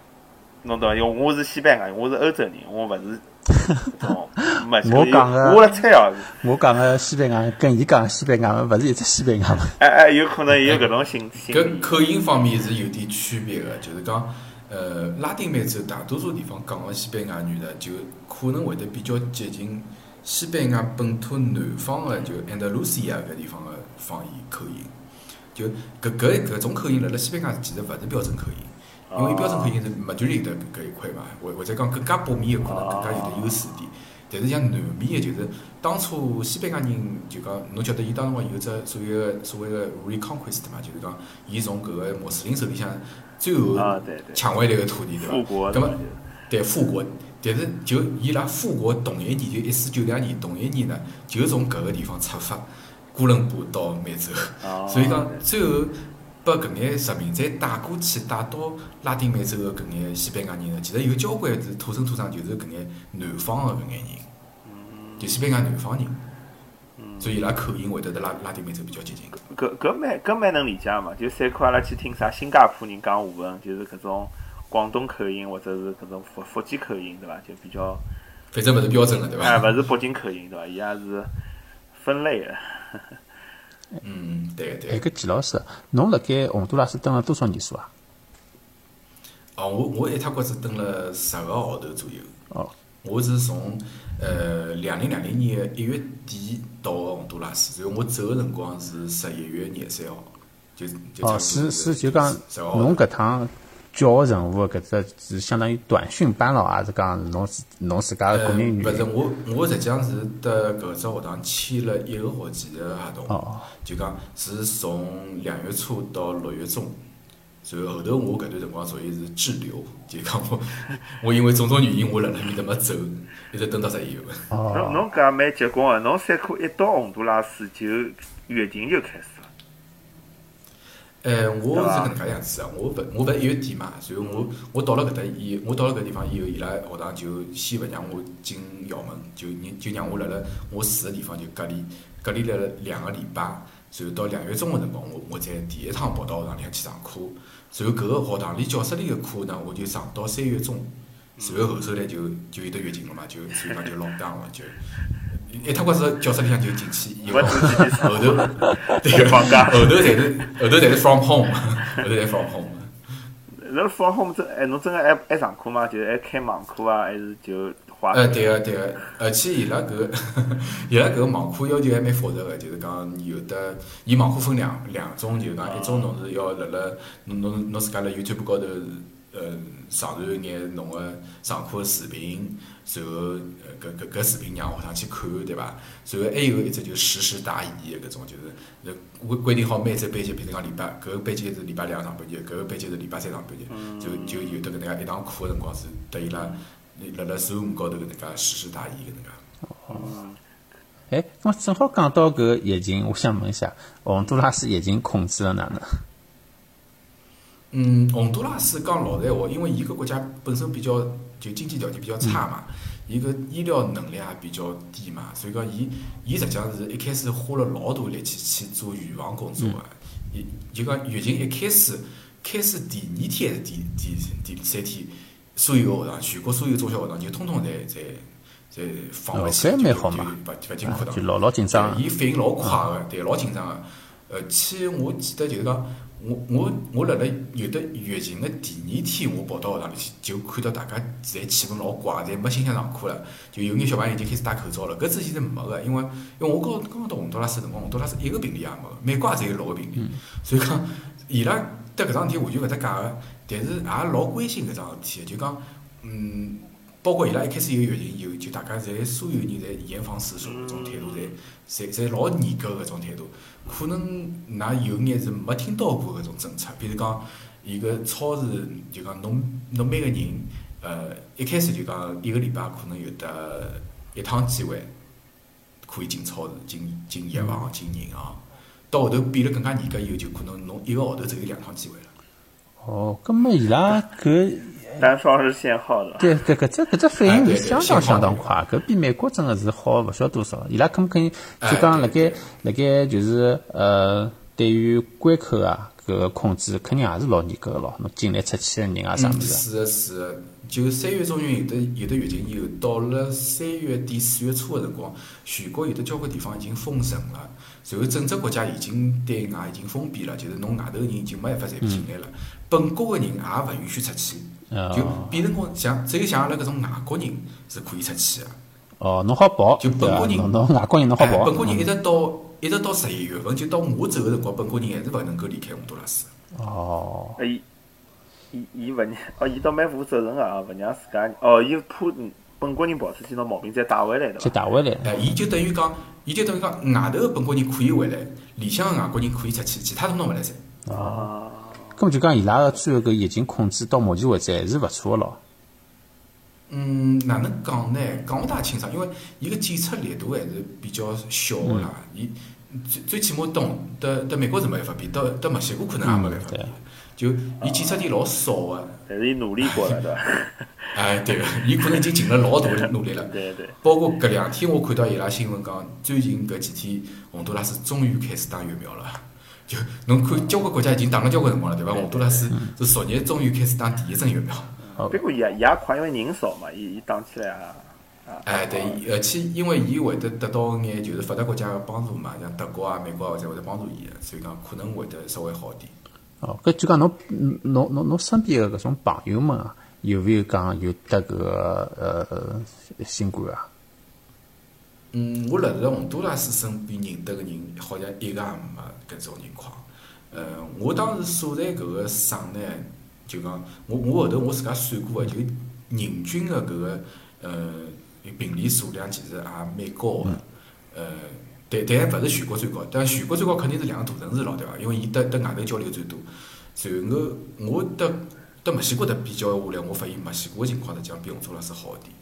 Speaker 2: 侬懂伐？因为我是西班牙，我是欧洲人，我勿是。
Speaker 4: 我讲
Speaker 2: 个，我来猜哦。
Speaker 4: 我讲个西班牙跟伊讲西班牙勿是一只西班牙吗？
Speaker 2: 哎哎，有可能有搿种信息。
Speaker 3: 搿口音方面是有点区别个，就是讲，呃，拉丁美洲大多数地方讲个西班牙语呢，就可能会得比较接近西班牙本土南方个，就安达卢西亚搿地方个方言口音。就搿搿搿种口音辣辣西班牙其实勿是标准口音。因为标准口音是马德里的搿一块嘛，或或者讲更加北面有可能更加有的优势点。但是像南面个，就是当初西班牙人就讲，侬晓得伊当辰光有只所谓个所谓个 reconquest 嘛，就是讲伊从搿个穆斯林手里向最后抢回来个土地，对伐？
Speaker 2: 复国
Speaker 3: 葛末
Speaker 2: 的嘛
Speaker 3: 对复国，但是就伊拉复国同一年，就一四九两年同一年呢，就从搿个地方出发，哥伦布到美洲，
Speaker 2: 哦
Speaker 3: 所以讲最后把搿眼殖民再带过去，带到拉丁美洲个搿眼西班牙人呢，其实有交关是土生土长，就是搿眼南方个搿眼人，就西班牙南方人，所以伊拉口音会得得拉拉丁美洲比较接近。
Speaker 2: 搿搿蛮搿蛮能理解嘛，就三块阿拉去听啥新加坡人讲华文，就是搿种广东口音或者是搿种福福建口音，对伐？就比较
Speaker 3: 反正勿是标准了，对
Speaker 2: 哎，
Speaker 3: 伐？
Speaker 2: 勿是北京口音，对伐？伊也是分类的。
Speaker 3: 嗯，对
Speaker 4: 哎，
Speaker 3: 对。
Speaker 4: 搿季老师，侬辣盖洪都拉斯蹲了多少年数啊？
Speaker 3: 哦，我我一塌骨子蹲了十个号头左右。
Speaker 4: 哦，
Speaker 3: 我是从呃两零两零年的一月底到洪都拉斯，然后我走个辰光是十一月廿三号，就就差不多
Speaker 4: 哦，是是，就讲侬搿趟叫个任务搿只是相当于短训班咯，还是讲侬是侬自家个个人原因？
Speaker 3: 勿是我，我实际上是得搿只学堂签了一个学期的合同，
Speaker 4: 哦
Speaker 3: 就讲是从两月初到六月中。然后后头我搿段辰光属于是滞留，就讲我 我因为种种原因我辣辣面搭没走，一直等到十一月份。
Speaker 2: 侬
Speaker 4: 哦，
Speaker 2: 侬搿也蛮结棍个，侬三科一到洪都拉斯就疫情就开始了。
Speaker 3: 呃，我是搿能介样子啊，我勿我勿是一月底嘛，然后我我到了搿搭以我到了搿地方以后，伊拉学堂就先勿让我进校门，就让就让我辣辣我住个地方就隔离隔离了两个礼拜，然后到两月中个辰光，我我才第一趟跑到学堂里向去上课，然后搿个学堂里教室里个课呢，我就上到三月中，然后后头来就就有得疫情了嘛，就所以讲就 lock down 了，就一塌骨子教室里向就进去以后，
Speaker 2: 勿自己
Speaker 3: 后头对个
Speaker 2: 放假
Speaker 3: 后头侪是后头侪是 from home，后头侪 from home。
Speaker 2: 侬 from home 真哎，侬真个还还上课吗？就是还开网课啊，还是就花？
Speaker 3: 呃，对个对个，而且伊拉搿个 伊拉搿个网课要求还蛮复杂个，就是讲有的，伊网课分两两种，就是讲一种侬是要辣辣侬侬侬自家辣 YouTube 高头呃上传一眼侬个上课个视频，然后呃搿搿搿视频让学生去看，对伐？然后还有一只就是实时答疑个搿种，就是呃规规定好每只班级，比如讲礼拜搿个班级是礼拜两上半节，搿个班级是礼拜三上半节，就就有得搿能介一堂课个辰光是得伊拉辣辣 Zoom 高头搿能介实时答疑搿能介。
Speaker 4: 哦哎，我正好讲到搿疫情，我想问一下，洪都拉斯疫情控制了哪能？
Speaker 3: 嗯，洪都拉斯讲老实闲话，因为伊搿国家本身比较就经济条件比较差嘛，伊搿医疗能力也比较低嘛，所以讲伊伊实际上是一开始花了老大力气去做预防工作个。伊就讲疫情一开始开始第二天还是第第第三天，所有个学堂，全国所有中小学堂就通通侪侪侪放回去，
Speaker 4: 哦搿
Speaker 3: 就
Speaker 4: 蛮好嘛
Speaker 3: 就勿勿进课堂。
Speaker 4: 就老老紧张
Speaker 3: 对伊反应老快个，对，老紧张个。呃，去我记得就是讲，我我我辣辣有的疫情个第二天，我跑到学堂里去，就看到大家侪气氛老怪，侪没心想上课了，就有眼小朋友已经开始戴口罩了。搿之前是没个，因为因为我刚刚刚到洪都拉斯辰光，洪都拉斯一个病例也没个，美国也只有六个病例，所以讲伊拉对搿桩事体完全勿搭界个，但是也老关心搿桩事体的，就讲嗯。包括伊拉一开始有疫情以后，就大家侪所有人侪严防死守搿种态度，侪侪侪老严格搿种态度。可能㑚有眼是没听到过搿种政策，比如讲伊个超市，就讲侬侬每个人，呃，一开始就讲一个礼拜可能有得一趟机会可以进超市、进进药房、进银行。到后头变得更加严格以后，就可能侬一个号头只有两趟机会了。
Speaker 4: 哦，葛么伊拉搿
Speaker 2: 单双是限号的。
Speaker 4: 对对搿只搿只反应是相当相当快，搿比美国真个是好勿晓得多少。伊拉肯勿肯就讲辣盖辣盖就是呃，对于关口啊搿个控制肯定也是老严格个咯，侬进来出去个人啊啥物
Speaker 3: 嗯，
Speaker 4: 事。
Speaker 3: 是个，是的。就三月中旬有的有的疫情以后，到了三月底四月初个辰光，全国有的交关地方已经封城了，然后整只国家已经对外已经封闭了，就是侬外头个人已经没办法再进来了，本国个人也勿允许出去，
Speaker 4: 哦
Speaker 3: 就变成讲像只有像阿拉搿种外国人是可以出去个。
Speaker 4: 哦，侬好跑，
Speaker 3: 就？本国人
Speaker 4: 侬侬外国人侬好
Speaker 3: 哎
Speaker 4: 跑。
Speaker 3: 本国人一直到一直到十一月份，就到我走个辰光，本国人还是勿能够离开洪都拉斯。
Speaker 4: 哦，
Speaker 2: 呃伊伊伊勿让哦，伊倒蛮负责任个啊，勿让自家哦，伊怕本国人跑出去，拿毛病再带回来，对
Speaker 4: 再？带回来。
Speaker 3: 哎，伊就等于讲，伊就等于讲，外头个本国人可以回来，里向个外国人可以出去，其他侬勿来噻。
Speaker 2: 啊，
Speaker 4: 咁么就讲伊拉个最后搿疫情控制到目前为止还是勿错个咯。
Speaker 3: 嗯，哪能讲呢？讲勿大清爽，因为伊个检测力度还是比较小个啦。伊最最起码到到到美国是没办法比，到到墨西哥可能也没办法比
Speaker 4: 嗯。
Speaker 3: 就伊检测点老少个，
Speaker 2: 但是伊努力过了，对伐？
Speaker 3: 哎，对个，伊可能已经尽了老大的 努力了。
Speaker 2: 对对，
Speaker 3: 包括搿两天我看到伊拉新闻讲，最近搿几天洪都拉斯终于开始打疫苗了。就侬看，交关国家已经打了交关辰光了，对伐？洪都拉斯是昨日终于开始打第一针疫苗。
Speaker 4: 好
Speaker 2: 不过伊也伊也快，因为人少嘛，伊伊打起来也
Speaker 3: 哎，对，而且因为伊会得得到眼就是发达国家个帮助嘛，像德国啊、美国啊，侪会得帮助伊个，所以讲可能会得稍微好点。
Speaker 4: 哦，搿就讲侬嗯侬侬侬身边个搿种朋友们啊，有没有讲有得搿个呃新冠啊？
Speaker 3: 嗯，我辣辣洪都拉斯身边认得个人，好像一个也没搿种情况。呃，我当时所在搿个省呢，就讲我我后头我自家算过个，就人均个搿个呃病例数量其实也蛮高个。呃，但但勿是全国最高，但全国最高肯定是两个大城市咯，对伐？因为伊搭搭外头交流最多。然后我搭搭墨西哥搭比较下来，我发现墨西哥个情况实际上比洪都拉斯好一点。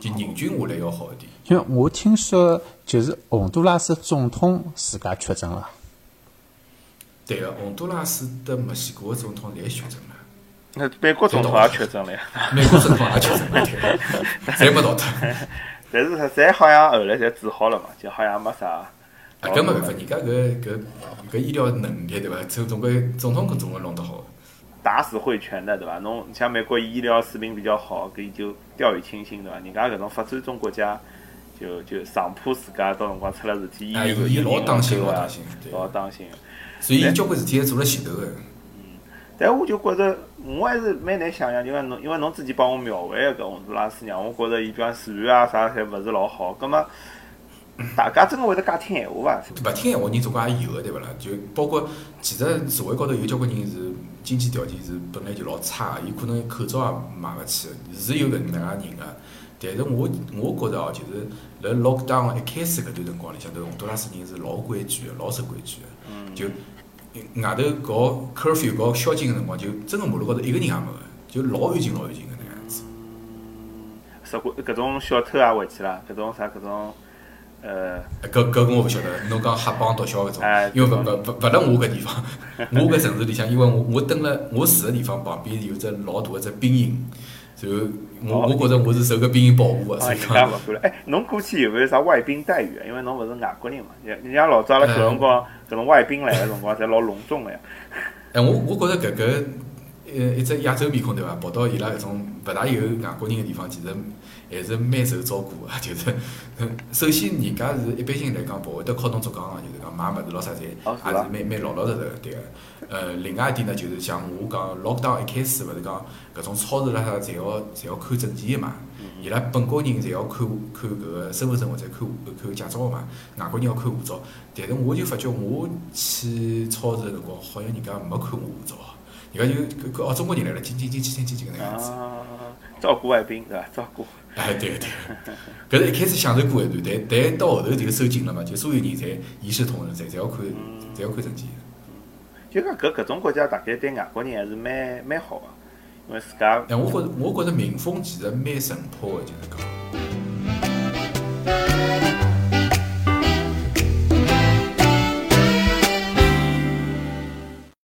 Speaker 3: 就人均下来要好一点。
Speaker 4: 因为我听说就是洪都拉斯总统自家确诊了。
Speaker 3: 对个，洪都拉斯的墨西哥个总统侪确诊了，
Speaker 2: 那美国总统也确诊了呀，
Speaker 3: 美国总统也确诊了，对，侪没逃脱。
Speaker 2: 但是侪好像后来侪治好了嘛，就好像没啥。
Speaker 3: 啊，搿没办法，人家搿搿搿医疗能力对伐？总总归总统搿总归弄得好。
Speaker 2: 打死会拳的，对伐？侬像美国医疗水平比较好，搿伊就掉以轻心，对伐？人家搿种发展中国家，就就上怕自家到辰光出了事体，医
Speaker 3: 哎
Speaker 2: 院搿
Speaker 3: 伊老当心老当心对
Speaker 2: 老当心。
Speaker 3: 所以伊交关事体还做了前头个。
Speaker 2: 但我就觉着，我还是蛮难想象，因为侬因为侬之前帮我描绘个搿洪都拉斯，让我觉着伊比方治安啊啥侪勿是老好。葛末 大家真个会得介听闲话伐？
Speaker 3: 勿听闲话人总归也有个对勿啦？就包括其实社会高头有交关人是经济条件是本来就老差个，伊可能口罩也买勿起个，是有搿能介人个。但是我我觉着哦，就是辣 lockdown 一开始搿段辰光里向头，洪都拉斯人是老规矩个，老守规矩个。就外头搞 curfew 搞宵禁个辰光，就真个马路高头一个人也没个，就老安静老安静个能样子。
Speaker 2: 搿种小偷也回去了，搿种啥搿种呃，
Speaker 3: 搿搿个我勿晓得，侬讲黑帮毒枭搿种
Speaker 2: 哎，
Speaker 3: 因为勿勿勿勿辣我搿地方，我搿城市里向，因为我我蹲辣我住个地方旁边有只老大个只兵营，然后我我觉着我是受搿兵营保护个，
Speaker 2: 啊，
Speaker 3: 所以讲。
Speaker 2: 哎，侬过去有没有啥外宾待遇啊？因为侬勿是外国人嘛，人人家老早阿拉搿辰光搿种外宾来个辰光，侪老隆重个呀。
Speaker 3: 哎，我我觉着搿个呃一只亚洲面孔对伐，跑到伊拉搿种勿大有外国人个地方，其实还是蛮受照顾个，就是嗯首先人家是一般性来讲勿会得靠侬竹杠个，就是讲买物事咾啥侪也是蛮蛮老老实实个，对个。呃，另外一点呢，就是像我讲 lockdown 一开始勿是讲搿种超市啦啥侪要侪要看证件个嘛，伊拉本国人侪要看看搿个身份证或者看看驾照个嘛，外国人要看护照。但是我就发觉我去超市个辰光，好像人家没看我护照，人家就搿搿哦中国人来了，进进进进进去进搿能样子。
Speaker 2: 啊，照顾外宾对伐？照顾。
Speaker 3: 哎，对对，搿是一开始享受过一段，但但到后头就收紧了嘛，就所有人侪一视同仁，侪侪要看，侪要看证件。
Speaker 2: 就讲搿搿种国家，大概对外国人还是蛮蛮好个、因为自家。
Speaker 3: 哎，我觉着我觉着民风其实蛮淳朴个，就是讲。